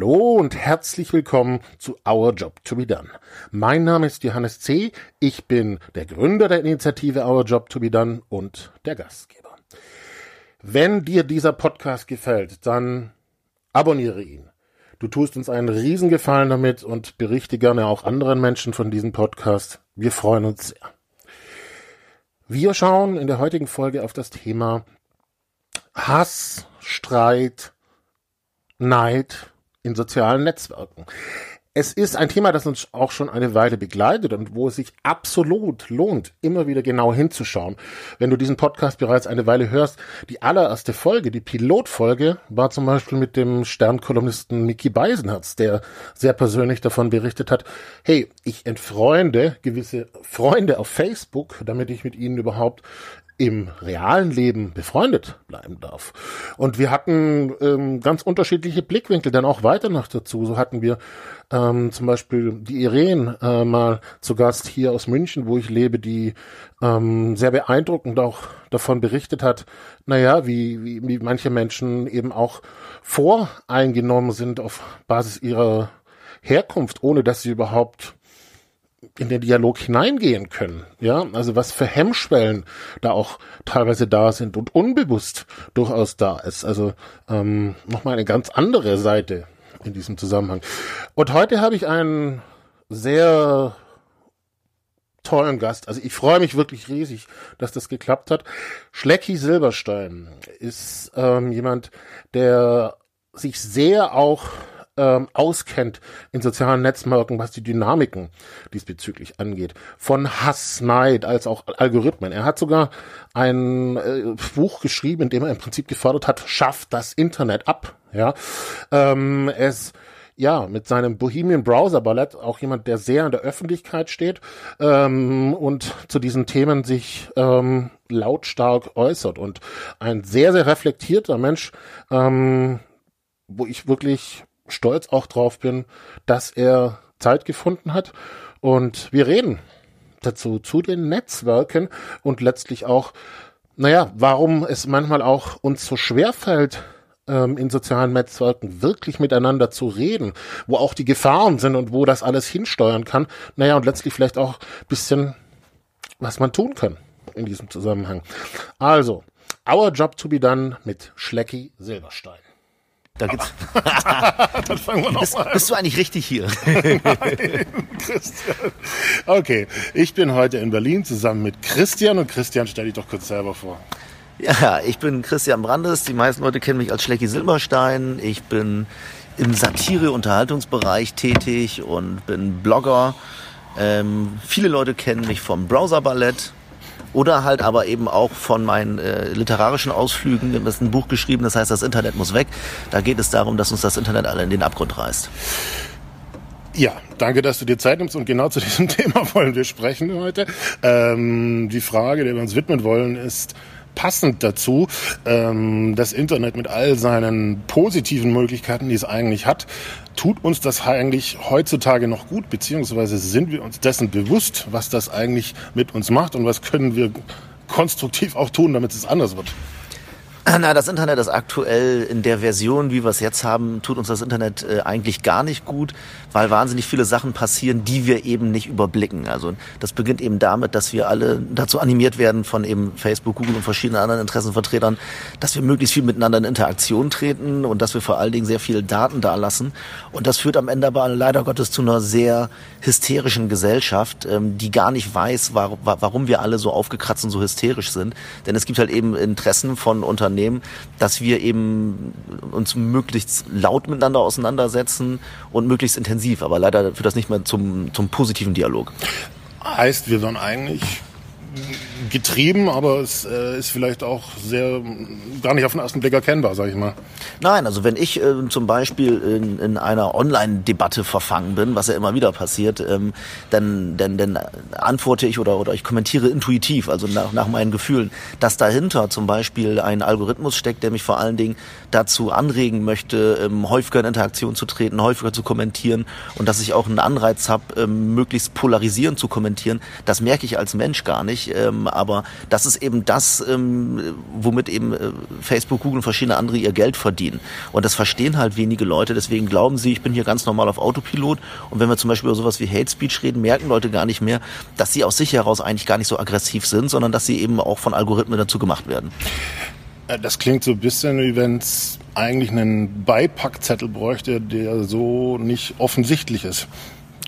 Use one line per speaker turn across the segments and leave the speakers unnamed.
Hallo und herzlich willkommen zu Our Job to be Done. Mein Name ist Johannes C. Ich bin der Gründer der Initiative Our Job to be Done und der Gastgeber. Wenn dir dieser Podcast gefällt, dann abonniere ihn. Du tust uns einen Riesengefallen damit und berichte gerne auch anderen Menschen von diesem Podcast. Wir freuen uns sehr. Wir schauen in der heutigen Folge auf das Thema Hass, Streit, Neid in sozialen Netzwerken. Es ist ein Thema, das uns auch schon eine Weile begleitet und wo es sich absolut lohnt, immer wieder genau hinzuschauen. Wenn du diesen Podcast bereits eine Weile hörst, die allererste Folge, die Pilotfolge, war zum Beispiel mit dem Sternkolumnisten Mickey Beisenherz, der sehr persönlich davon berichtet hat, hey, ich entfreunde gewisse Freunde auf Facebook, damit ich mit ihnen überhaupt im realen Leben befreundet bleiben darf. Und wir hatten ähm, ganz unterschiedliche Blickwinkel dann auch weiter noch dazu. So hatten wir ähm, zum Beispiel die Irene äh, mal zu Gast hier aus München, wo ich lebe, die ähm, sehr beeindruckend auch davon berichtet hat, naja, wie, wie, wie manche Menschen eben auch voreingenommen sind auf Basis ihrer Herkunft, ohne dass sie überhaupt in den Dialog hineingehen können. Ja, also was für Hemmschwellen da auch teilweise da sind und unbewusst durchaus da ist. Also ähm, nochmal eine ganz andere Seite in diesem Zusammenhang. Und heute habe ich einen sehr tollen Gast. Also ich freue mich wirklich riesig, dass das geklappt hat. Schlecki Silberstein ist ähm, jemand, der sich sehr auch ähm, auskennt in sozialen Netzwerken, was die Dynamiken diesbezüglich angeht. Von Hass, Neid als auch Algorithmen. Er hat sogar ein äh, Buch geschrieben, in dem er im Prinzip gefordert hat, schafft das Internet ab. Ja, ähm, es ja, mit seinem Bohemian Browser Ballett auch jemand, der sehr in der Öffentlichkeit steht ähm, und zu diesen Themen sich ähm, lautstark äußert und ein sehr, sehr reflektierter Mensch, ähm, wo ich wirklich stolz auch drauf bin, dass er Zeit gefunden hat. Und wir reden dazu, zu den Netzwerken und letztlich auch, naja, warum es manchmal auch uns so schwer fällt, ähm, in sozialen Netzwerken wirklich miteinander zu reden, wo auch die Gefahren sind und wo das alles hinsteuern kann. Naja, und letztlich vielleicht auch bisschen, was man tun kann in diesem Zusammenhang. Also, Our Job to be Done mit Schlecki Silberstein.
Da gibt's. Dann fangen wir noch bist, mal bist du eigentlich richtig hier?
Nein, Christian. Okay, ich bin heute in Berlin zusammen mit Christian und Christian, stell dich doch kurz selber vor.
Ja, ich bin Christian Brandes. Die meisten Leute kennen mich als Schlecki Silberstein. Ich bin im Satire-Unterhaltungsbereich tätig und bin Blogger. Ähm, viele Leute kennen mich vom Browser-Ballett oder halt aber eben auch von meinen äh, literarischen Ausflügen. Wir haben ein Buch geschrieben, das heißt, das Internet muss weg. Da geht es darum, dass uns das Internet alle in den Abgrund reißt.
Ja, danke, dass du dir Zeit nimmst und genau zu diesem Thema wollen wir sprechen heute. Ähm, die Frage, der wir uns widmen wollen, ist, passend dazu, ähm, das Internet mit all seinen positiven Möglichkeiten, die es eigentlich hat, tut uns das eigentlich heutzutage noch gut, beziehungsweise sind wir uns dessen bewusst, was das eigentlich mit uns macht und was können wir konstruktiv auch tun, damit es anders wird.
Na, das Internet ist aktuell in der Version, wie wir es jetzt haben, tut uns das Internet äh, eigentlich gar nicht gut, weil wahnsinnig viele Sachen passieren, die wir eben nicht überblicken. Also das beginnt eben damit, dass wir alle dazu animiert werden von eben Facebook, Google und verschiedenen anderen Interessenvertretern, dass wir möglichst viel miteinander in Interaktion treten und dass wir vor allen Dingen sehr viele Daten dalassen. Und das führt am Ende aber leider Gottes zu einer sehr hysterischen Gesellschaft, ähm, die gar nicht weiß, war, warum wir alle so aufgekratzt und so hysterisch sind. Denn es gibt halt eben Interessen von Unternehmen, Unternehmen, dass wir eben uns möglichst laut miteinander auseinandersetzen und möglichst intensiv. Aber leider führt das nicht mehr zum, zum positiven Dialog.
Heißt, wir sollen eigentlich getrieben, aber es äh, ist vielleicht auch sehr gar nicht auf den ersten Blick erkennbar, sage ich mal.
Nein, also wenn ich äh, zum Beispiel in, in einer Online-Debatte verfangen bin, was ja immer wieder passiert, ähm, dann, dann, dann antworte ich oder, oder ich kommentiere intuitiv, also nach, nach meinen Gefühlen, dass dahinter zum Beispiel ein Algorithmus steckt, der mich vor allen Dingen dazu anregen möchte, ähm, häufiger in Interaktion zu treten, häufiger zu kommentieren und dass ich auch einen Anreiz habe, ähm, möglichst polarisierend zu kommentieren, das merke ich als Mensch gar nicht. Ähm, aber das ist eben das, ähm, womit eben äh, Facebook, Google und verschiedene andere ihr Geld verdienen. Und das verstehen halt wenige Leute. Deswegen glauben sie, ich bin hier ganz normal auf Autopilot. Und wenn wir zum Beispiel über sowas wie Hate Speech reden, merken Leute gar nicht mehr, dass sie aus sich heraus eigentlich gar nicht so aggressiv sind, sondern dass sie eben auch von Algorithmen dazu gemacht werden.
Äh, das klingt so ein bisschen wie wenn es eigentlich einen Beipackzettel bräuchte, der so nicht offensichtlich ist.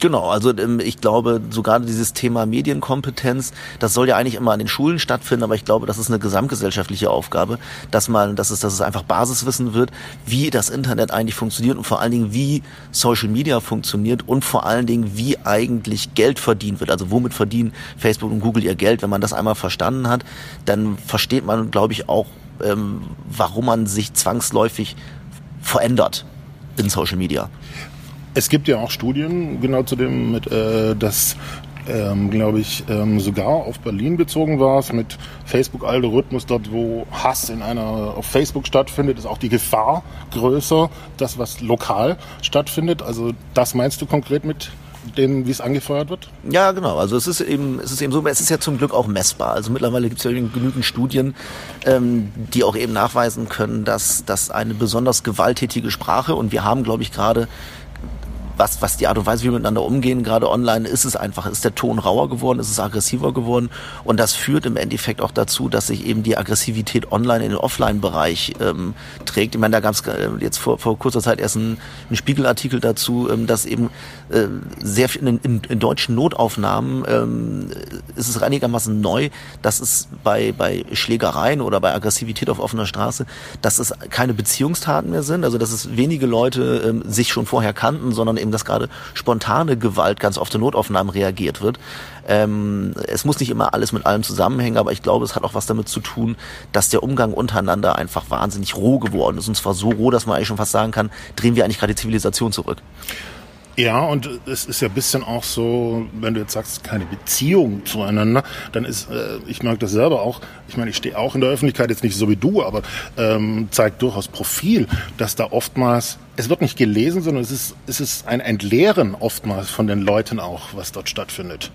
Genau, also ähm, ich glaube, sogar dieses Thema Medienkompetenz, das soll ja eigentlich immer an den Schulen stattfinden, aber ich glaube, das ist eine gesamtgesellschaftliche Aufgabe, dass man, dass es, dass es einfach Basiswissen wird, wie das Internet eigentlich funktioniert und vor allen Dingen, wie Social Media funktioniert und vor allen Dingen, wie eigentlich Geld verdient wird. Also womit verdienen Facebook und Google ihr Geld? Wenn man das einmal verstanden hat, dann versteht man, glaube ich, auch, ähm, warum man sich zwangsläufig verändert in Social Media.
Es gibt ja auch Studien genau zu dem, mit, äh, dass ähm, glaube ich, ähm, sogar auf Berlin bezogen war es mit Facebook-Algorithmus, dort wo Hass in einer auf Facebook stattfindet, ist auch die Gefahr größer, das was lokal stattfindet. Also das meinst du konkret mit dem, wie es angefeuert wird?
Ja, genau. Also es ist eben, es ist eben so, es ist ja zum Glück auch messbar. Also mittlerweile gibt es ja genügend Studien, ähm, die auch eben nachweisen können, dass, dass eine besonders gewalttätige Sprache und wir haben, glaube ich, gerade was, was die Art und Weise, wie wir miteinander umgehen, gerade online, ist es einfach, ist der Ton rauer geworden, ist es aggressiver geworden und das führt im Endeffekt auch dazu, dass sich eben die Aggressivität online in den Offline-Bereich ähm, trägt. Ich meine, da gab es äh, jetzt vor, vor kurzer Zeit erst einen, einen Spiegelartikel dazu, ähm, dass eben äh, sehr viel in, in, in deutschen Notaufnahmen ähm, ist es einigermaßen neu, dass es bei, bei Schlägereien oder bei Aggressivität auf offener Straße, dass es keine Beziehungstaten mehr sind, also dass es wenige Leute ähm, sich schon vorher kannten, sondern eben, dass gerade spontane Gewalt ganz oft in Notaufnahmen reagiert wird. Ähm, es muss nicht immer alles mit allem zusammenhängen, aber ich glaube, es hat auch was damit zu tun, dass der Umgang untereinander einfach wahnsinnig roh geworden ist. Und zwar so roh, dass man eigentlich schon fast sagen kann, drehen wir eigentlich gerade die Zivilisation zurück.
Ja, und es ist ja ein bisschen auch so, wenn du jetzt sagst, keine Beziehung zueinander, dann ist, äh, ich mag das selber auch, ich meine, ich stehe auch in der Öffentlichkeit, jetzt nicht so wie du, aber ähm, zeigt durchaus Profil, dass da oftmals, es wird nicht gelesen, sondern es ist, es ist ein Entleeren oftmals von den Leuten auch, was dort stattfindet.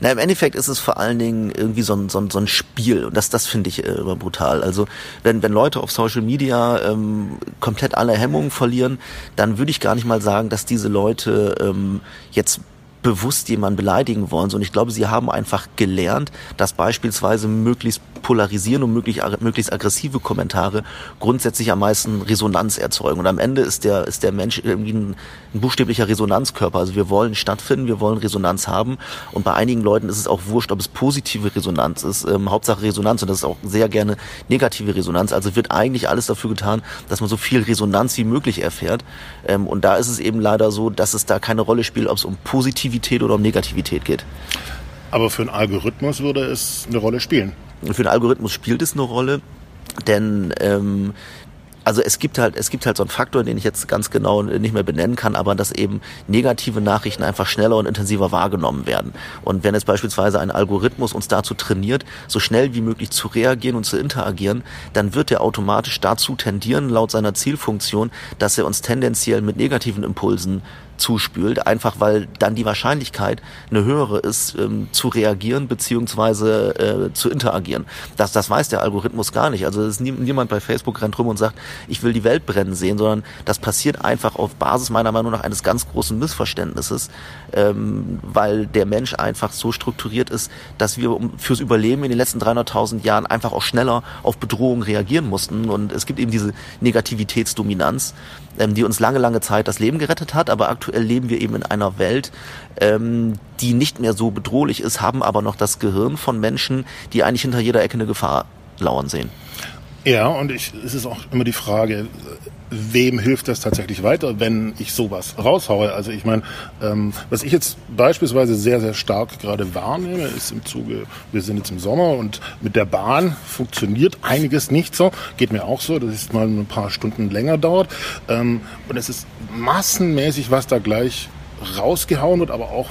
Na, im Endeffekt ist es vor allen Dingen irgendwie so ein, so ein, so ein Spiel und das, das finde ich äh, immer brutal. Also wenn, wenn Leute auf Social Media ähm, komplett alle Hemmungen verlieren, dann würde ich gar nicht mal sagen, dass diese Leute ähm, jetzt bewusst jemanden beleidigen wollen, sondern ich glaube, sie haben einfach gelernt, dass beispielsweise möglichst polarisieren und möglichst, möglichst aggressive Kommentare grundsätzlich am meisten Resonanz erzeugen. Und am Ende ist der, ist der Mensch irgendwie ein, ein buchstäblicher Resonanzkörper. Also wir wollen stattfinden, wir wollen Resonanz haben. Und bei einigen Leuten ist es auch wurscht, ob es positive Resonanz ist. Ähm, Hauptsache Resonanz und das ist auch sehr gerne negative Resonanz. Also wird eigentlich alles dafür getan, dass man so viel Resonanz wie möglich erfährt. Ähm, und da ist es eben leider so, dass es da keine Rolle spielt, ob es um positive Positivität oder um Negativität geht.
Aber für einen Algorithmus würde es eine Rolle spielen.
Für einen Algorithmus spielt es eine Rolle, denn ähm, also es gibt halt, es gibt halt so einen Faktor, den ich jetzt ganz genau nicht mehr benennen kann, aber dass eben negative Nachrichten einfach schneller und intensiver wahrgenommen werden. Und wenn jetzt beispielsweise ein Algorithmus uns dazu trainiert, so schnell wie möglich zu reagieren und zu interagieren, dann wird er automatisch dazu tendieren, laut seiner Zielfunktion, dass er uns tendenziell mit negativen Impulsen zuspült, einfach weil dann die Wahrscheinlichkeit eine höhere ist, ähm, zu reagieren beziehungsweise äh, zu interagieren. Das, das weiß der Algorithmus gar nicht. Also es ist nie, niemand bei Facebook rennt rum und sagt, ich will die Welt brennen sehen, sondern das passiert einfach auf Basis meiner Meinung nach eines ganz großen Missverständnisses, ähm, weil der Mensch einfach so strukturiert ist, dass wir fürs Überleben in den letzten 300.000 Jahren einfach auch schneller auf Bedrohungen reagieren mussten und es gibt eben diese Negativitätsdominanz ähm, die uns lange, lange Zeit das Leben gerettet hat. Aber aktuell leben wir eben in einer Welt, ähm, die nicht mehr so bedrohlich ist, haben aber noch das Gehirn von Menschen, die eigentlich hinter jeder Ecke eine Gefahr lauern sehen.
Ja, und ich, es ist auch immer die Frage, wem hilft das tatsächlich weiter, wenn ich sowas raushaue? Also ich meine, ähm, was ich jetzt beispielsweise sehr, sehr stark gerade wahrnehme, ist im Zuge, wir sind jetzt im Sommer und mit der Bahn funktioniert einiges nicht so. Geht mir auch so, dass es mal ein paar Stunden länger dauert. Ähm, und es ist massenmäßig, was da gleich rausgehauen wird, aber auch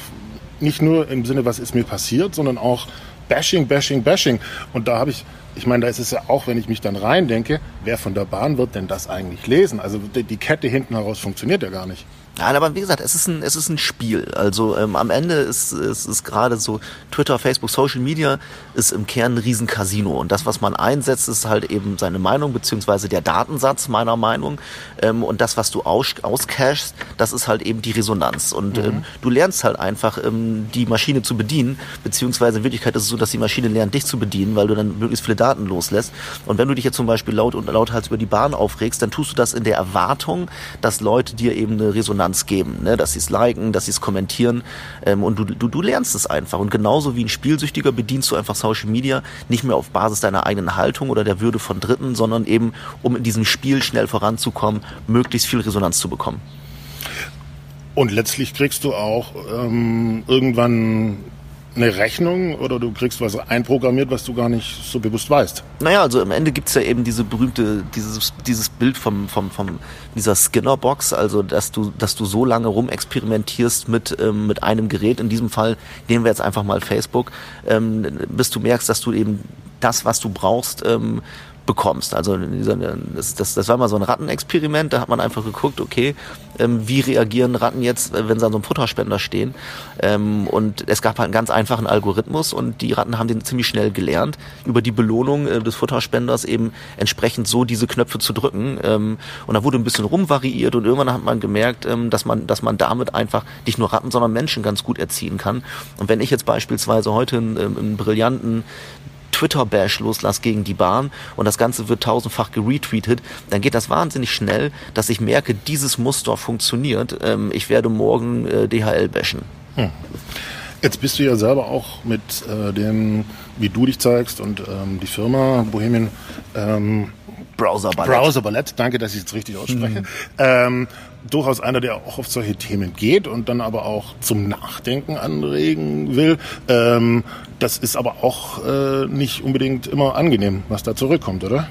nicht nur im Sinne, was ist mir passiert, sondern auch Bashing, Bashing, Bashing. Und da habe ich ich meine, da ist es ja auch, wenn ich mich dann reindenke, wer von der Bahn wird denn das eigentlich lesen? Also die Kette hinten heraus funktioniert ja gar nicht.
Nein, aber wie gesagt, es ist ein, es ist ein Spiel. Also ähm, am Ende ist es ist gerade so Twitter, Facebook, Social Media ist im Kern ein Riesencasino. Und das, was man einsetzt, ist halt eben seine Meinung, beziehungsweise der Datensatz meiner Meinung. Ähm, und das, was du aus, auscashst, das ist halt eben die Resonanz. Und mhm. ähm, du lernst halt einfach, ähm, die Maschine zu bedienen, beziehungsweise in Wirklichkeit ist es so, dass die Maschine lernt, dich zu bedienen, weil du dann möglichst viele Daten loslässt. Und wenn du dich jetzt zum Beispiel laut und lauthals über die Bahn aufregst, dann tust du das in der Erwartung, dass Leute dir eben eine Resonanz Resonanz geben, ne? dass sie es liken, dass sie es kommentieren ähm, und du, du, du lernst es einfach. Und genauso wie ein Spielsüchtiger bedienst du einfach Social Media nicht mehr auf Basis deiner eigenen Haltung oder der Würde von Dritten, sondern eben, um in diesem Spiel schnell voranzukommen, möglichst viel Resonanz zu bekommen.
Und letztlich kriegst du auch ähm, irgendwann eine Rechnung oder du kriegst was einprogrammiert, was du gar nicht so bewusst weißt.
Naja, also am Ende gibt's ja eben diese berühmte, dieses, dieses Bild vom, vom, vom dieser Skinner-Box, also dass du, dass du so lange rumexperimentierst mit, ähm, mit einem Gerät, in diesem Fall nehmen wir jetzt einfach mal Facebook, ähm, bis du merkst, dass du eben das, was du brauchst, ähm, bekommst. Also das, das, das war mal so ein Rattenexperiment, da hat man einfach geguckt, okay, ähm, wie reagieren Ratten jetzt, wenn sie an so einem Futterspender stehen. Ähm, und es gab halt einen ganz einfachen Algorithmus und die Ratten haben den ziemlich schnell gelernt, über die Belohnung äh, des Futterspenders eben entsprechend so diese Knöpfe zu drücken. Ähm, und da wurde ein bisschen rumvariiert und irgendwann hat man gemerkt, ähm, dass man, dass man damit einfach nicht nur Ratten, sondern Menschen ganz gut erziehen kann. Und wenn ich jetzt beispielsweise heute einen, ähm, einen brillanten Twitter-Bash loslasse gegen die Bahn und das Ganze wird tausendfach geretweetet, dann geht das wahnsinnig schnell, dass ich merke, dieses Muster funktioniert. Ähm, ich werde morgen äh, DHL bashen. Hm.
Jetzt bist du ja selber auch mit äh, dem, wie du dich zeigst und ähm, die Firma Bohemian ähm, Browser Ballett. Browser Ballett, danke, dass ich es richtig ausspreche. Mhm. Ähm, durchaus einer, der auch auf solche Themen geht und dann aber auch zum Nachdenken anregen will. Ähm, das ist aber auch äh, nicht unbedingt immer angenehm, was da zurückkommt, oder?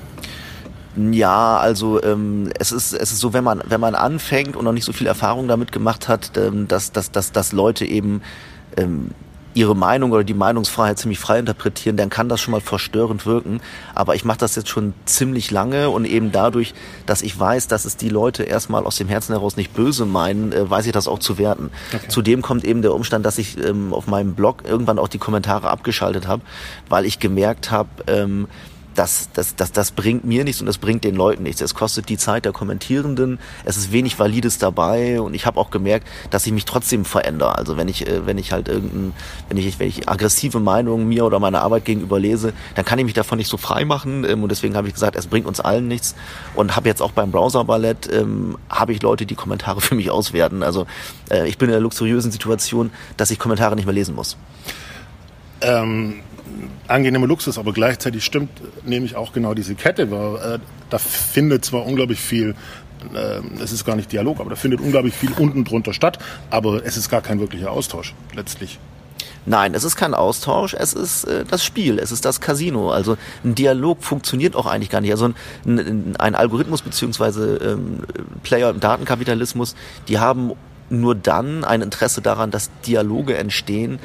Ja, also ähm, es ist es ist so, wenn man wenn man anfängt und noch nicht so viel Erfahrung damit gemacht hat, ähm, dass dass dass dass Leute eben ähm, ihre Meinung oder die Meinungsfreiheit ziemlich frei interpretieren, dann kann das schon mal verstörend wirken. Aber ich mache das jetzt schon ziemlich lange und eben dadurch, dass ich weiß, dass es die Leute erstmal aus dem Herzen heraus nicht böse meinen, äh, weiß ich das auch zu werten. Okay. Zudem kommt eben der Umstand, dass ich ähm, auf meinem Blog irgendwann auch die Kommentare abgeschaltet habe, weil ich gemerkt habe, ähm, das, das, das, das bringt mir nichts und das bringt den Leuten nichts. Es kostet die Zeit der Kommentierenden, es ist wenig Valides dabei und ich habe auch gemerkt, dass ich mich trotzdem verändere. Also wenn ich, äh, wenn ich halt irgendein, wenn ich, wenn ich aggressive Meinungen mir oder meiner Arbeit gegenüber lese, dann kann ich mich davon nicht so frei machen ähm, und deswegen habe ich gesagt, es bringt uns allen nichts und habe jetzt auch beim Browser-Ballett, ähm, habe ich Leute, die Kommentare für mich auswerten. Also äh, ich bin in der luxuriösen Situation, dass ich Kommentare nicht mehr lesen muss.
Ähm angenehmer Luxus, aber gleichzeitig stimmt nämlich auch genau diese Kette, weil äh, da findet zwar unglaublich viel äh, es ist gar nicht Dialog, aber da findet unglaublich viel unten drunter statt, aber es ist gar kein wirklicher Austausch letztlich.
Nein, es ist kein Austausch, es ist äh, das Spiel, es ist das Casino. Also ein Dialog funktioniert auch eigentlich gar nicht. Also ein, ein Algorithmus beziehungsweise ähm, Player im Datenkapitalismus, die haben nur dann ein Interesse daran, dass Dialoge entstehen,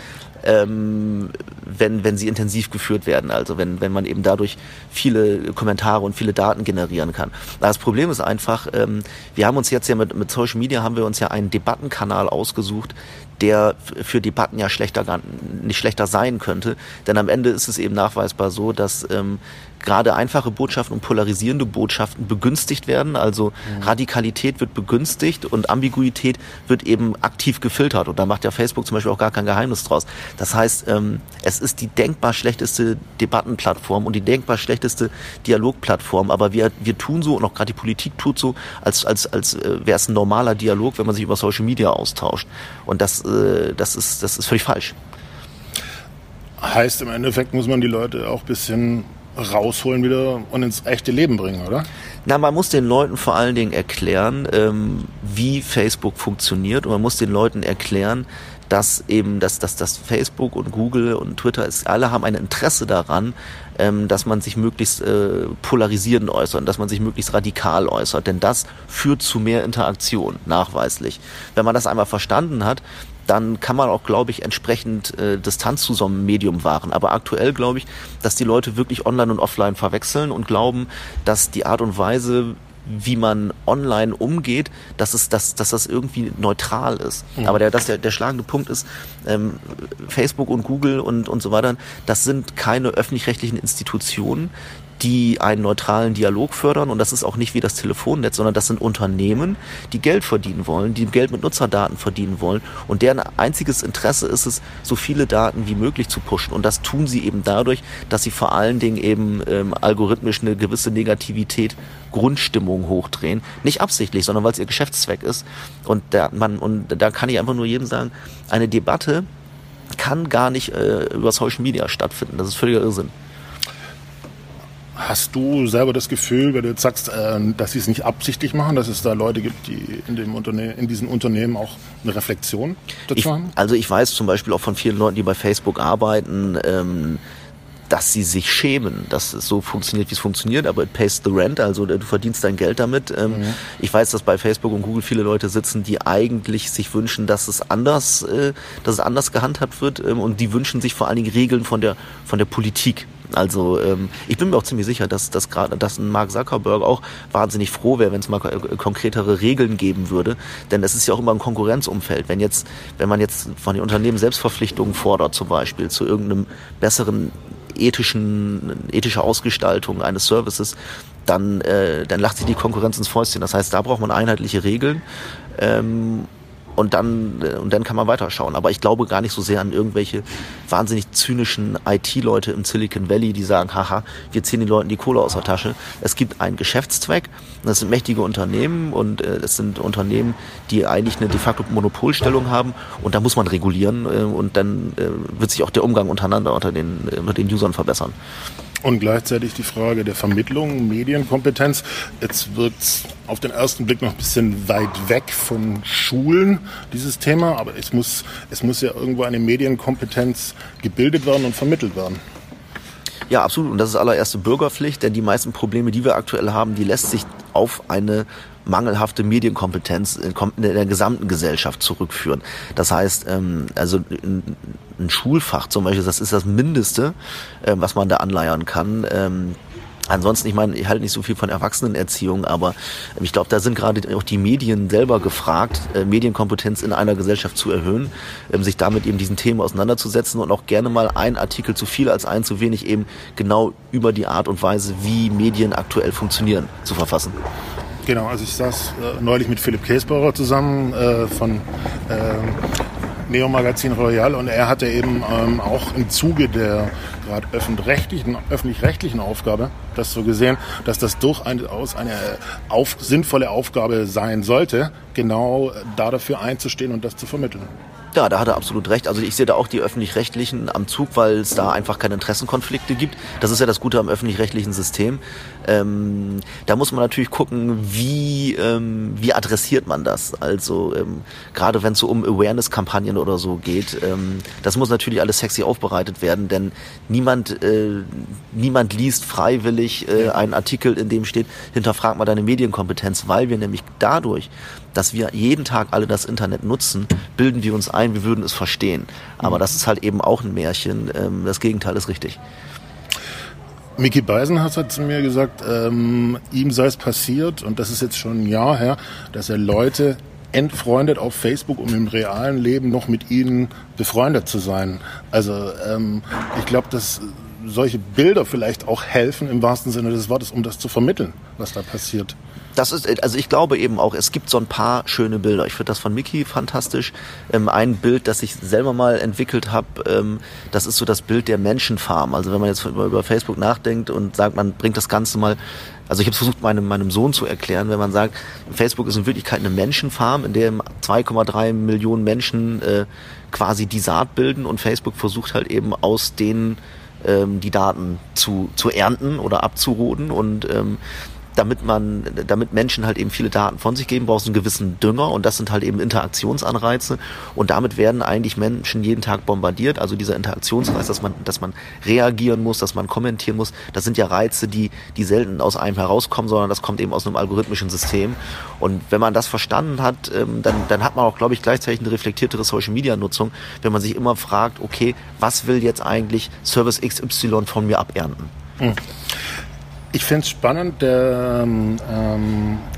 ähm, wenn, wenn sie intensiv geführt werden. Also wenn, wenn man eben dadurch viele Kommentare und viele Daten generieren kann. Das Problem ist einfach, ähm, wir haben uns jetzt ja mit, mit Social Media haben wir uns ja einen Debattenkanal ausgesucht, der für Debatten ja schlechter nicht schlechter sein könnte. Denn am Ende ist es eben nachweisbar so, dass ähm, gerade einfache Botschaften und polarisierende Botschaften begünstigt werden. Also mhm. Radikalität wird begünstigt und Ambiguität wird eben aktiv gefiltert. Und da macht ja Facebook zum Beispiel auch gar kein Geheimnis draus. Das heißt, ähm, es ist die denkbar schlechteste Debattenplattform und die denkbar schlechteste Dialogplattform. Aber wir, wir tun so und auch gerade die Politik tut so, als, als, als äh, wäre es ein normaler Dialog, wenn man sich über Social Media austauscht. Und das, äh, das, ist, das ist völlig falsch.
Heißt im Endeffekt muss man die Leute auch bisschen rausholen wieder und ins echte Leben bringen, oder?
Na, man muss den Leuten vor allen Dingen erklären, ähm, wie Facebook funktioniert und man muss den Leuten erklären, dass eben, dass, dass, dass Facebook und Google und Twitter ist, alle haben ein Interesse daran, ähm, dass man sich möglichst äh, polarisierend äußert, dass man sich möglichst radikal äußert, denn das führt zu mehr Interaktion, nachweislich. Wenn man das einmal verstanden hat, dann kann man auch, glaube ich, entsprechend äh, Distanz zu so einem Medium wahren. Aber aktuell glaube ich, dass die Leute wirklich online und offline verwechseln und glauben, dass die Art und Weise, wie man online umgeht, dass es, dass, dass das irgendwie neutral ist. Mhm. Aber der, dass der, der schlagende Punkt ist, ähm, Facebook und Google und, und so weiter, das sind keine öffentlich-rechtlichen Institutionen, die einen neutralen Dialog fördern. Und das ist auch nicht wie das Telefonnetz, sondern das sind Unternehmen, die Geld verdienen wollen, die Geld mit Nutzerdaten verdienen wollen. Und deren einziges Interesse ist es, so viele Daten wie möglich zu pushen. Und das tun sie eben dadurch, dass sie vor allen Dingen eben ähm, algorithmisch eine gewisse Negativität, Grundstimmung hochdrehen, nicht absichtlich, sondern weil es ihr Geschäftszweck ist. Und der, man und da kann ich einfach nur jedem sagen, eine Debatte kann gar nicht äh, über Social Media stattfinden. Das ist völliger Irrsinn.
Hast du selber das Gefühl, wenn du jetzt sagst, äh, dass sie es nicht absichtlich machen, dass es da Leute gibt, die in, dem Unterne in diesen Unternehmen auch eine Reflexion
dazu ich, haben? Also ich weiß zum Beispiel auch von vielen Leuten, die bei Facebook arbeiten, ähm, dass sie sich schämen, dass es so funktioniert, wie es funktioniert, aber it pays the rent, also du verdienst dein Geld damit. Ähm, mhm. Ich weiß, dass bei Facebook und Google viele Leute sitzen, die eigentlich sich wünschen, dass es anders, äh, dass es anders gehandhabt wird ähm, und die wünschen sich vor allen Dingen Regeln von der von der Politik. Also ähm, ich bin mir auch ziemlich sicher, dass, dass gerade dass ein Mark Zuckerberg auch wahnsinnig froh wäre, wenn es mal konkretere Regeln geben würde. Denn es ist ja auch immer ein Konkurrenzumfeld. Wenn jetzt, wenn man jetzt von den Unternehmen Selbstverpflichtungen fordert, zum Beispiel zu irgendeinem besseren ethischen, ethische Ausgestaltung eines Services, dann, äh, dann lacht sich die Konkurrenz ins Fäustchen. Das heißt, da braucht man einheitliche Regeln. Ähm, und dann, äh, und dann kann man weiterschauen. Aber ich glaube gar nicht so sehr an irgendwelche wahnsinnig zynischen IT-Leute im Silicon Valley, die sagen, haha, wir ziehen den Leuten die Kohle aus der Tasche. Es gibt einen Geschäftszweck, das sind mächtige Unternehmen und äh, es sind Unternehmen, die eigentlich eine de facto Monopolstellung haben und da muss man regulieren äh, und dann äh, wird sich auch der Umgang untereinander unter den, äh, unter den Usern verbessern.
Und gleichzeitig die Frage der Vermittlung, Medienkompetenz. Jetzt wird auf den ersten Blick noch ein bisschen weit weg von Schulen, dieses Thema, aber es muss, es muss ja irgendwo eine Medienkompetenz gebildet werden und vermittelt werden.
Ja, absolut. Und das ist allererste Bürgerpflicht, denn die meisten Probleme, die wir aktuell haben, die lässt sich auf eine mangelhafte Medienkompetenz in der gesamten Gesellschaft zurückführen. Das heißt, ähm, also ein Schulfach zum Beispiel, das ist das Mindeste, ähm, was man da anleiern kann. Ähm, ansonsten, ich meine, ich halte nicht so viel von Erwachsenenerziehung, aber ich glaube, da sind gerade auch die Medien selber gefragt, äh, Medienkompetenz in einer Gesellschaft zu erhöhen, sich damit eben diesen Themen auseinanderzusetzen und auch gerne mal ein Artikel zu viel als ein zu wenig eben genau über die Art und Weise, wie Medien aktuell funktionieren, zu verfassen.
Genau, also ich saß äh, neulich mit Philipp Käsbauer zusammen äh, von äh, Neo Magazin Royal und er hatte eben ähm, auch im Zuge der gerade öffentlich-rechtlichen öffentlich Aufgabe das so gesehen, dass das durchaus eine auf, sinnvolle Aufgabe sein sollte, genau da dafür einzustehen und das zu vermitteln.
Ja, da hat er absolut recht. Also ich sehe da auch die öffentlich-rechtlichen am Zug, weil es da einfach keine Interessenkonflikte gibt. Das ist ja das Gute am öffentlich-rechtlichen System. Ähm, da muss man natürlich gucken, wie, ähm, wie adressiert man das. Also ähm, gerade wenn es so um Awareness-Kampagnen oder so geht, ähm, das muss natürlich alles sexy aufbereitet werden, denn niemand, äh, niemand liest freiwillig äh, einen Artikel, in dem steht, hinterfrag mal deine Medienkompetenz, weil wir nämlich dadurch, dass wir jeden Tag alle das Internet nutzen, bilden wir uns ein, wir würden es verstehen. Aber mhm. das ist halt eben auch ein Märchen. Ähm, das Gegenteil ist richtig.
Mickey Beisenherz hat zu mir gesagt, ähm, ihm sei es passiert, und das ist jetzt schon ein Jahr her, dass er Leute entfreundet auf Facebook, um im realen Leben noch mit ihnen befreundet zu sein. Also ähm, ich glaube, dass solche Bilder vielleicht auch helfen im wahrsten Sinne des Wortes, um das zu vermitteln, was da passiert
das ist, also ich glaube eben auch, es gibt so ein paar schöne Bilder. Ich finde das von Mickey fantastisch. Ähm, ein Bild, das ich selber mal entwickelt habe, ähm, das ist so das Bild der Menschenfarm. Also wenn man jetzt über, über Facebook nachdenkt und sagt, man bringt das Ganze mal also ich habe versucht, meinem, meinem Sohn zu erklären, wenn man sagt, Facebook ist in Wirklichkeit eine Menschenfarm, in der 2,3 Millionen Menschen äh, quasi die Saat bilden und Facebook versucht halt eben aus denen ähm, die Daten zu, zu ernten oder abzuroden und ähm, damit man, damit Menschen halt eben viele Daten von sich geben, brauchst du einen gewissen Dünger und das sind halt eben Interaktionsanreize und damit werden eigentlich Menschen jeden Tag bombardiert. Also dieser Interaktionsreiz, dass man, dass man reagieren muss, dass man kommentieren muss, das sind ja Reize, die, die selten aus einem herauskommen, sondern das kommt eben aus einem algorithmischen System. Und wenn man das verstanden hat, ähm, dann, dann hat man auch, glaube ich, gleichzeitig eine reflektiertere Social Media Nutzung, wenn man sich immer fragt, okay, was will jetzt eigentlich Service XY von mir abernten? Hm.
Ich finde es spannend. Der, ähm,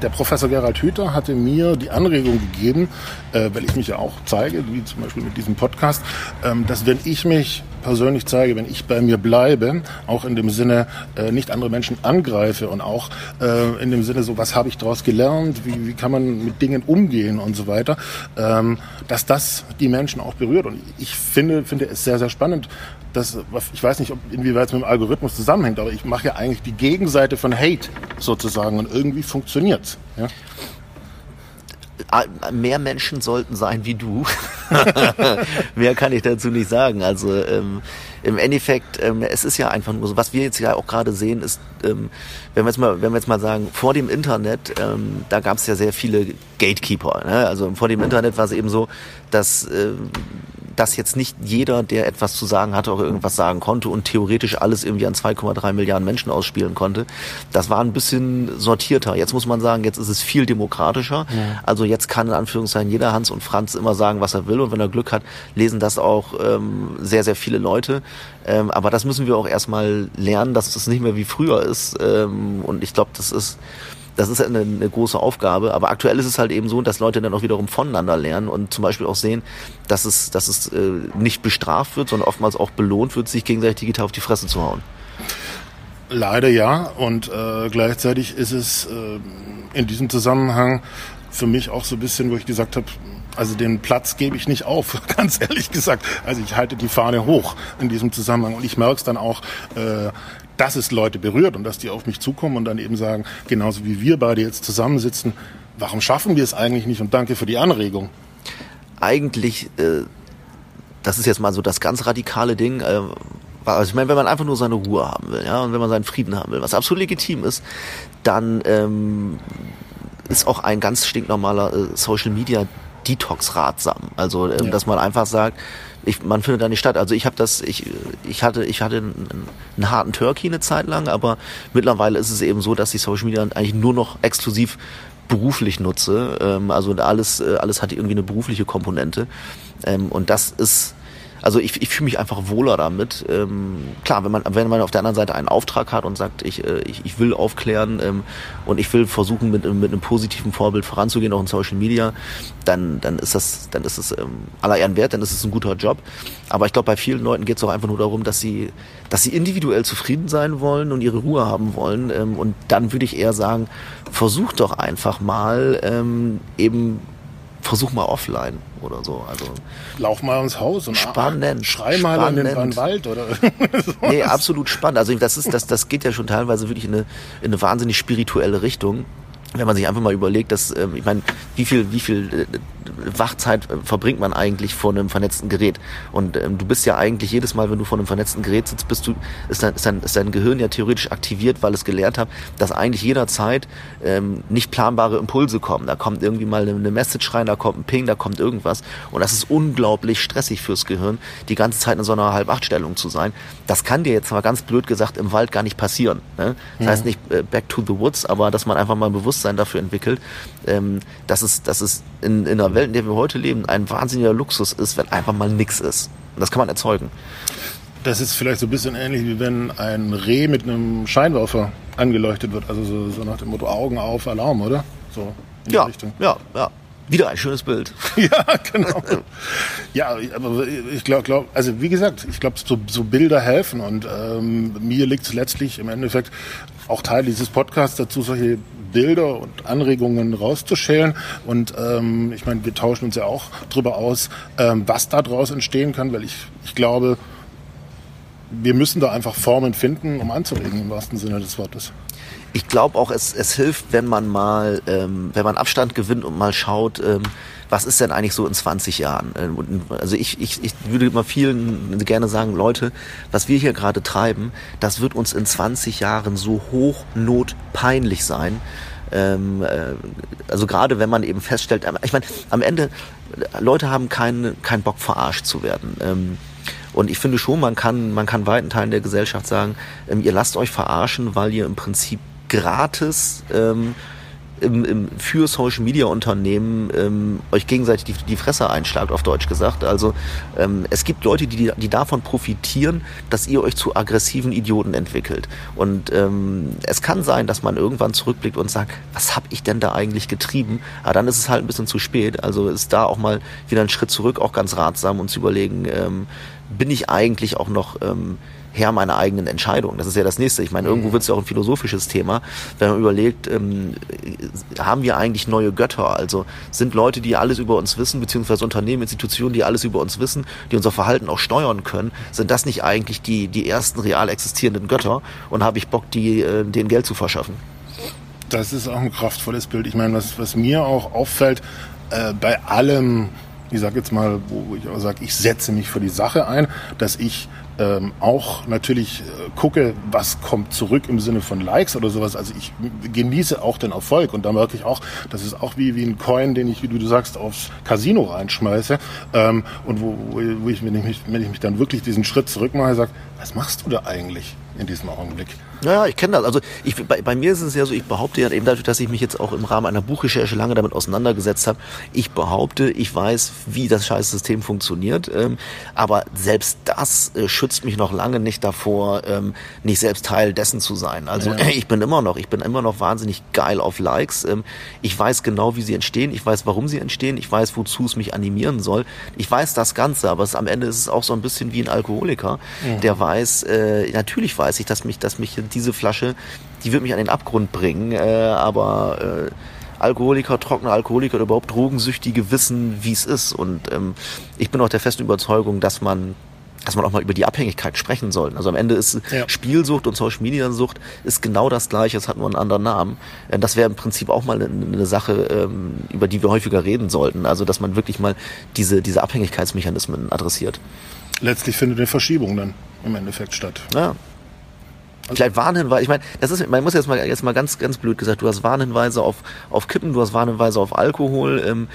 der Professor Gerald Hüther hatte mir die Anregung gegeben, äh, weil ich mich ja auch zeige, wie zum Beispiel mit diesem Podcast, ähm, dass wenn ich mich persönlich zeige, wenn ich bei mir bleibe, auch in dem Sinne äh, nicht andere Menschen angreife und auch äh, in dem Sinne so, was habe ich daraus gelernt, wie, wie kann man mit Dingen umgehen und so weiter, ähm, dass das die Menschen auch berührt. Und ich finde, finde es sehr, sehr spannend, das, ich weiß nicht, ob, inwieweit es mit dem Algorithmus zusammenhängt, aber ich mache ja eigentlich die Gegenseite von Hate sozusagen und irgendwie funktioniert's. Ja?
Mehr Menschen sollten sein wie du. Mehr kann ich dazu nicht sagen. Also ähm, im Endeffekt, ähm, es ist ja einfach nur so, was wir jetzt ja auch gerade sehen, ist, ähm, wenn wir jetzt mal, wenn wir jetzt mal sagen, vor dem Internet, ähm, da gab es ja sehr viele Gatekeeper. Ne? Also vor dem Internet war es eben so, dass äh, dass jetzt nicht jeder, der etwas zu sagen hatte, auch irgendwas sagen konnte und theoretisch alles irgendwie an 2,3 Milliarden Menschen ausspielen konnte. Das war ein bisschen sortierter. Jetzt muss man sagen, jetzt ist es viel demokratischer. Ja. Also jetzt kann in Anführungszeichen jeder Hans und Franz immer sagen, was er will und wenn er Glück hat, lesen das auch ähm, sehr, sehr viele Leute. Ähm, aber das müssen wir auch erstmal lernen, dass das nicht mehr wie früher ist. Ähm, und ich glaube, das ist das ist eine, eine große Aufgabe. Aber aktuell ist es halt eben so, dass Leute dann auch wiederum voneinander lernen und zum Beispiel auch sehen, dass es, dass es äh, nicht bestraft wird, sondern oftmals auch belohnt wird, sich gegenseitig digital auf die Fresse zu hauen.
Leider ja. Und äh, gleichzeitig ist es äh, in diesem Zusammenhang für mich auch so ein bisschen, wo ich gesagt habe, also den Platz gebe ich nicht auf, ganz ehrlich gesagt. Also ich halte die Fahne hoch in diesem Zusammenhang und ich merke es dann auch, äh, dass es Leute berührt und dass die auf mich zukommen und dann eben sagen, genauso wie wir beide jetzt zusammensitzen, warum schaffen wir es eigentlich nicht und danke für die Anregung.
Eigentlich, äh, das ist jetzt mal so das ganz radikale Ding, äh, also ich meine, wenn man einfach nur seine Ruhe haben will, ja, und wenn man seinen Frieden haben will, was absolut legitim ist, dann ähm, ist auch ein ganz stinknormaler äh, Social Media Detox ratsam. Also, ähm, ja. dass man einfach sagt, ich, man findet da nicht statt. Also ich habe das, ich, ich hatte, ich hatte einen, einen, harten Turkey eine Zeit lang, aber mittlerweile ist es eben so, dass ich Social Media eigentlich nur noch exklusiv beruflich nutze. Ähm, also alles, äh, alles hat irgendwie eine berufliche Komponente. Ähm, und das ist also ich, ich fühle mich einfach wohler damit. Ähm, klar, wenn man, wenn man auf der anderen Seite einen Auftrag hat und sagt, ich, äh, ich, ich will aufklären ähm, und ich will versuchen, mit, mit einem positiven Vorbild voranzugehen, auch in Social Media, dann, dann ist das, dann ist es ähm, aller Ehren wert, dann ist es ein guter Job. Aber ich glaube, bei vielen Leuten geht es auch einfach nur darum, dass sie, dass sie individuell zufrieden sein wollen und ihre Ruhe haben wollen. Ähm, und dann würde ich eher sagen, versucht doch einfach mal ähm, eben versuch mal offline oder so. Also
lauf mal ins Haus und
spannend,
schrei mal spannend. in den Wald oder.
nee, absolut spannend. Also das ist das das geht ja schon teilweise wirklich in eine in eine wahnsinnig spirituelle Richtung wenn man sich einfach mal überlegt, dass ähm, ich meine, wie viel, wie viel äh, Wachzeit äh, verbringt man eigentlich vor einem vernetzten Gerät? Und ähm, du bist ja eigentlich jedes Mal, wenn du vor einem vernetzten Gerät sitzt, bist du, ist dein, ist dein, ist dein Gehirn ja theoretisch aktiviert, weil es gelernt hat, dass eigentlich jederzeit ähm, nicht planbare Impulse kommen. Da kommt irgendwie mal eine Message rein, da kommt ein Ping, da kommt irgendwas. Und das ist unglaublich stressig fürs Gehirn, die ganze Zeit in so einer Halb-Acht-Stellung zu sein. Das kann dir jetzt mal ganz blöd gesagt im Wald gar nicht passieren. Ne? Das ja. heißt nicht äh, back to the woods, aber dass man einfach mal ein Bewusstsein dafür entwickelt, ähm, dass es, dass es in, in einer Welt, in der wir heute leben, ein wahnsinniger Luxus ist, wenn einfach mal nichts ist. Und das kann man erzeugen.
Das ist vielleicht so ein bisschen ähnlich, wie wenn ein Reh mit einem Scheinwerfer angeleuchtet wird. Also so, so nach dem Motto Augen auf, Alarm, oder? So
in ja, Richtung. Ja, ja. Wieder ein schönes Bild.
ja, genau. ja, aber ich glaube, glaub, also wie gesagt, ich glaube, so, so, Bilder helfen und ähm, mir liegt es letztlich im Endeffekt auch Teil dieses Podcasts dazu, solche Bilder und Anregungen rauszuschälen. Und ähm, ich meine, wir tauschen uns ja auch darüber aus, ähm, was daraus entstehen kann, weil ich, ich glaube, wir müssen da einfach Formen finden, um anzuregen im wahrsten Sinne des Wortes.
Ich glaube auch, es, es hilft, wenn man mal, ähm, wenn man Abstand gewinnt und mal schaut, ähm, was ist denn eigentlich so in 20 Jahren? Ähm, also ich, ich, ich würde immer vielen gerne sagen, Leute, was wir hier gerade treiben, das wird uns in 20 Jahren so hochnotpeinlich sein. Ähm, äh, also gerade wenn man eben feststellt, ich meine, am Ende, Leute haben keinen keinen Bock verarscht zu werden. Ähm, und ich finde schon, man kann, man kann weiten Teilen der Gesellschaft sagen, ähm, ihr lasst euch verarschen, weil ihr im Prinzip gratis ähm, im, im, für Social Media Unternehmen ähm, euch gegenseitig die, die Fresse einschlagt, auf Deutsch gesagt. Also ähm, es gibt Leute, die, die davon profitieren, dass ihr euch zu aggressiven Idioten entwickelt. Und ähm, es kann sein, dass man irgendwann zurückblickt und sagt, was habe ich denn da eigentlich getrieben? Aber dann ist es halt ein bisschen zu spät. Also ist da auch mal wieder ein Schritt zurück auch ganz ratsam und zu überlegen, ähm, bin ich eigentlich auch noch ähm, Herr meiner eigenen Entscheidung. Das ist ja das nächste. Ich meine, irgendwo mhm. wird es ja auch ein philosophisches Thema, wenn man überlegt, ähm, haben wir eigentlich neue Götter? Also sind Leute, die alles über uns wissen, beziehungsweise Unternehmen, Institutionen, die alles über uns wissen, die unser Verhalten auch steuern können, sind das nicht eigentlich die, die ersten real existierenden Götter? Und habe ich Bock, die, äh, denen Geld zu verschaffen?
Das ist auch ein kraftvolles Bild. Ich meine, was, was mir auch auffällt, äh, bei allem, ich sage jetzt mal, wo ich auch sage, ich setze mich für die Sache ein, dass ich ähm, auch natürlich äh, gucke, was kommt zurück im Sinne von Likes oder sowas. Also ich genieße auch den Erfolg und dann wirklich auch, das ist auch wie, wie ein Coin, den ich, wie du sagst, aufs Casino reinschmeiße ähm, und wo, wo ich, wenn ich, mich, wenn ich mich dann wirklich diesen Schritt zurück mache, sage, was machst du da eigentlich in diesem Augenblick?
Ja, ich kenne das. Also ich, bei, bei, mir ist es ja so, ich behaupte ja eben dadurch, dass ich mich jetzt auch im Rahmen einer Buchrecherche lange damit auseinandergesetzt habe, ich behaupte, ich weiß, wie das scheiß System funktioniert. Ähm, aber selbst das äh, schützt mich noch lange nicht davor, ähm, nicht selbst Teil dessen zu sein. Also ja. ich bin immer noch, ich bin immer noch wahnsinnig geil auf Likes. Ähm, ich weiß genau, wie sie entstehen. Ich weiß, warum sie entstehen. Ich weiß, wozu es mich animieren soll. Ich weiß das Ganze, aber es, am Ende ist es auch so ein bisschen wie ein Alkoholiker, mhm. der weiß, äh, natürlich weiß ich, dass mich, dass mich diese Flasche, die wird mich an den Abgrund bringen, äh, aber äh, Alkoholiker, trockene Alkoholiker oder überhaupt Drogensüchtige wissen, wie es ist. Und ähm, ich bin auch der festen Überzeugung, dass man dass man auch mal über die Abhängigkeit sprechen soll. Also am Ende ist ja. Spielsucht und Social Media Sucht ist genau das gleiche, es hat nur einen anderen Namen. Äh, das wäre im Prinzip auch mal eine, Sache, ähm, über die wir häufiger reden sollten. Also dass man wirklich mal diese, diese Abhängigkeitsmechanismen adressiert.
Letztlich findet eine Verschiebung dann im Endeffekt statt.
Ja. Vielleicht Warnhinweise, ich meine, das ist, man muss jetzt mal, jetzt mal ganz, ganz blöd gesagt, du hast Warnhinweise auf, auf Kippen, du hast Warnhinweise auf Alkohol. Ähm,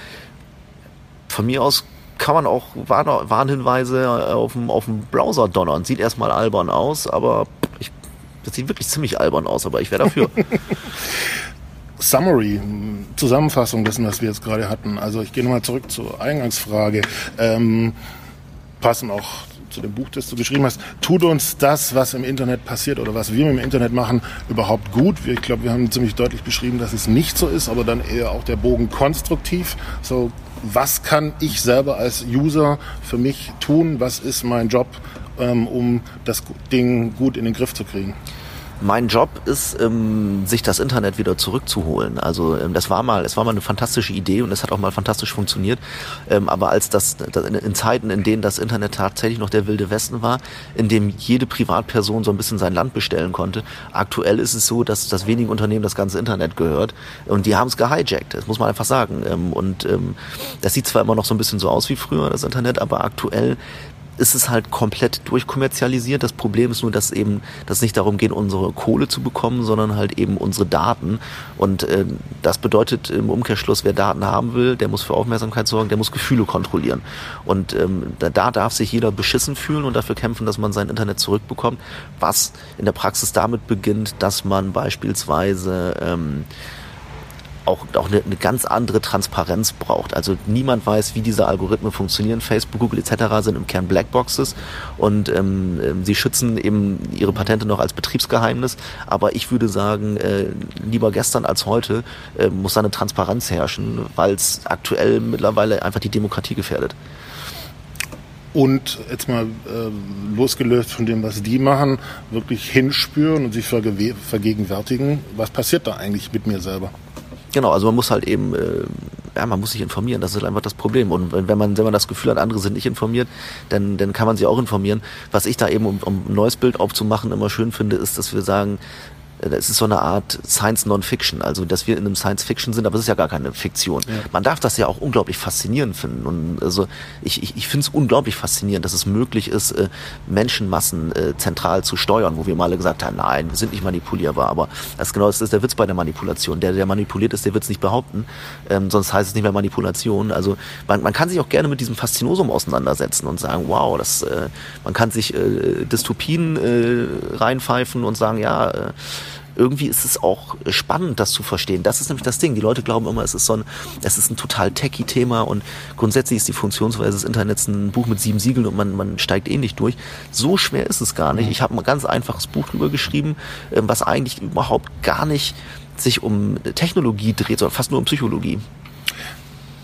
von mir aus kann man auch Warn Warnhinweise auf dem, auf dem Browser donnern. Sieht erstmal albern aus, aber ich, das sieht wirklich ziemlich albern aus, aber ich wäre dafür.
Summary, Zusammenfassung dessen, was wir jetzt gerade hatten. Also ich gehe nochmal zurück zur Eingangsfrage. Ähm, passen auch zu dem Buch, das du geschrieben hast, tut uns das, was im Internet passiert oder was wir im Internet machen, überhaupt gut? Ich glaube, wir haben ziemlich deutlich beschrieben, dass es nicht so ist, aber dann eher auch der Bogen konstruktiv. So, was kann ich selber als User für mich tun? Was ist mein Job, ähm, um das Ding gut in den Griff zu kriegen?
Mein Job ist, ähm, sich das Internet wieder zurückzuholen. Also ähm, das war mal, es war mal eine fantastische Idee und es hat auch mal fantastisch funktioniert. Ähm, aber als das, das in Zeiten, in denen das Internet tatsächlich noch der wilde Westen war, in dem jede Privatperson so ein bisschen sein Land bestellen konnte, aktuell ist es so, dass das wenige Unternehmen das ganze Internet gehört und die haben es gehijackt. Das muss man einfach sagen. Ähm, und ähm, das sieht zwar immer noch so ein bisschen so aus wie früher das Internet, aber aktuell ist es halt komplett durchkommerzialisiert. Das Problem ist nur, dass eben, dass es nicht darum geht, unsere Kohle zu bekommen, sondern halt eben unsere Daten. Und äh, das bedeutet im Umkehrschluss, wer Daten haben will, der muss für Aufmerksamkeit sorgen, der muss Gefühle kontrollieren. Und ähm, da, da darf sich jeder beschissen fühlen und dafür kämpfen, dass man sein Internet zurückbekommt, was in der Praxis damit beginnt, dass man beispielsweise ähm, auch, auch eine, eine ganz andere Transparenz braucht. Also niemand weiß, wie diese Algorithmen funktionieren. Facebook, Google etc. sind im Kern Blackboxes und ähm, ähm, sie schützen eben ihre Patente noch als Betriebsgeheimnis. Aber ich würde sagen, äh, lieber gestern als heute äh, muss da eine Transparenz herrschen, weil es aktuell mittlerweile einfach die Demokratie gefährdet.
Und jetzt mal äh, losgelöst von dem, was die machen, wirklich hinspüren und sich vergegenwärtigen, was passiert da eigentlich mit mir selber?
Genau, also man muss halt eben, äh, ja, man muss sich informieren, das ist halt einfach das Problem. Und wenn man, wenn man das Gefühl hat, andere sind nicht informiert, dann, dann kann man sie auch informieren. Was ich da eben, um, um ein neues Bild aufzumachen, immer schön finde, ist, dass wir sagen, es ist so eine Art Science Non-Fiction, also dass wir in einem Science-Fiction sind, aber es ist ja gar keine Fiktion. Ja. Man darf das ja auch unglaublich faszinierend finden. Und also ich, ich, ich finde es unglaublich faszinierend, dass es möglich ist, äh, Menschenmassen äh, zentral zu steuern, wo wir mal alle gesagt haben, nein, wir sind nicht manipulierbar. Aber das genau das ist der Witz bei der Manipulation. Der, der manipuliert ist, der wird es nicht behaupten, ähm, sonst heißt es nicht mehr Manipulation. Also man, man kann sich auch gerne mit diesem Faszinosum auseinandersetzen und sagen, wow, das, äh, man kann sich äh, Dystopien äh, reinpfeifen und sagen, ja, äh, irgendwie ist es auch spannend, das zu verstehen. Das ist nämlich das Ding. Die Leute glauben immer, es ist so ein, es ist ein total techy Thema und grundsätzlich ist die Funktionsweise des Internets ein Buch mit sieben Siegeln und man, man steigt eh nicht durch. So schwer ist es gar nicht. Ich habe ein ganz einfaches Buch drüber geschrieben, ähm, was eigentlich überhaupt gar nicht sich um Technologie dreht, sondern fast nur um Psychologie.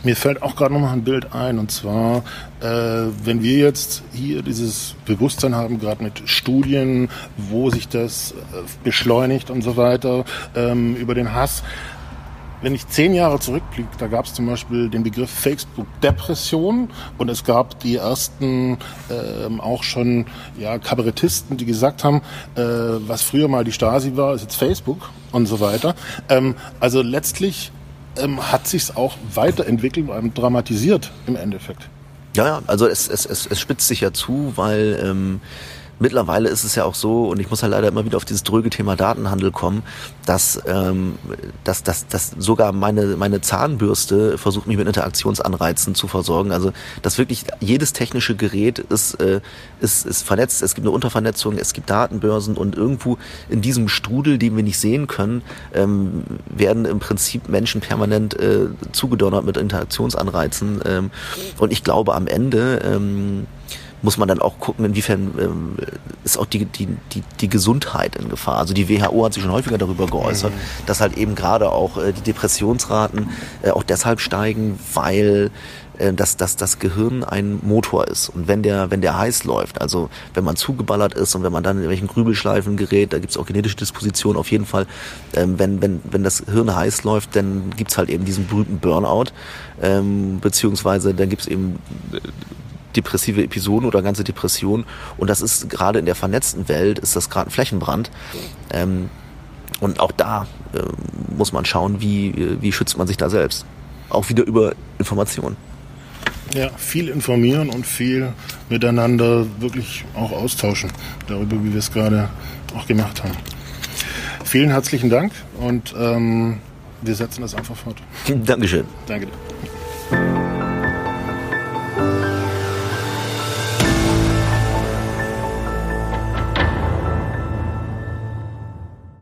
Mir fällt auch gerade noch mal ein Bild ein, und zwar, äh, wenn wir jetzt hier dieses Bewusstsein haben, gerade mit Studien, wo sich das äh, beschleunigt und so weiter, ähm, über den Hass. Wenn ich zehn Jahre zurückblicke, da gab es zum Beispiel den Begriff Facebook-Depression und es gab die ersten ähm, auch schon ja, Kabarettisten, die gesagt haben, äh, was früher mal die Stasi war, ist jetzt Facebook und so weiter. Ähm, also letztlich ähm, hat sich auch weiterentwickelt und dramatisiert im Endeffekt.
Ja, ja, also es, es, es, es spitzt sich ja zu, weil ähm, mittlerweile ist es ja auch so, und ich muss halt leider immer wieder auf dieses dröge Thema Datenhandel kommen, dass, ähm, dass, dass, dass sogar meine, meine Zahnbürste versucht, mich mit Interaktionsanreizen zu versorgen. Also dass wirklich jedes technische Gerät ist, äh, ist, ist vernetzt, es gibt eine Untervernetzung, es gibt Datenbörsen und irgendwo in diesem Strudel, den wir nicht sehen können, ähm, werden im Prinzip Menschen permanent äh, zugedonnert mit Interaktionsanreizen. Ähm, und ich glaube am Ende ähm, muss man dann auch gucken, inwiefern ähm, ist auch die, die, die, die Gesundheit in Gefahr. Also die WHO hat sich schon häufiger darüber geäußert, mhm. dass halt eben gerade auch äh, die Depressionsraten äh, auch deshalb steigen, weil äh, dass, dass das Gehirn ein Motor ist. Und wenn der, wenn der heiß läuft, also wenn man zugeballert ist und wenn man dann in welchen Grübelschleifen gerät, da gibt's auch genetische Dispositionen auf jeden Fall, ähm, wenn, wenn, wenn das Hirn heiß läuft, dann gibt's halt eben diesen berühmten Burnout, ähm, beziehungsweise dann gibt's eben äh, depressive Episoden oder ganze Depressionen. Und das ist gerade in der vernetzten Welt, ist das gerade ein Flächenbrand. Ähm, und auch da äh, muss man schauen, wie, wie schützt man sich da selbst. Auch wieder über Informationen.
Ja, viel informieren und viel miteinander wirklich auch austauschen darüber, wie wir es gerade auch gemacht haben. Vielen herzlichen Dank und ähm, wir setzen das einfach fort.
Dankeschön.
Danke dir.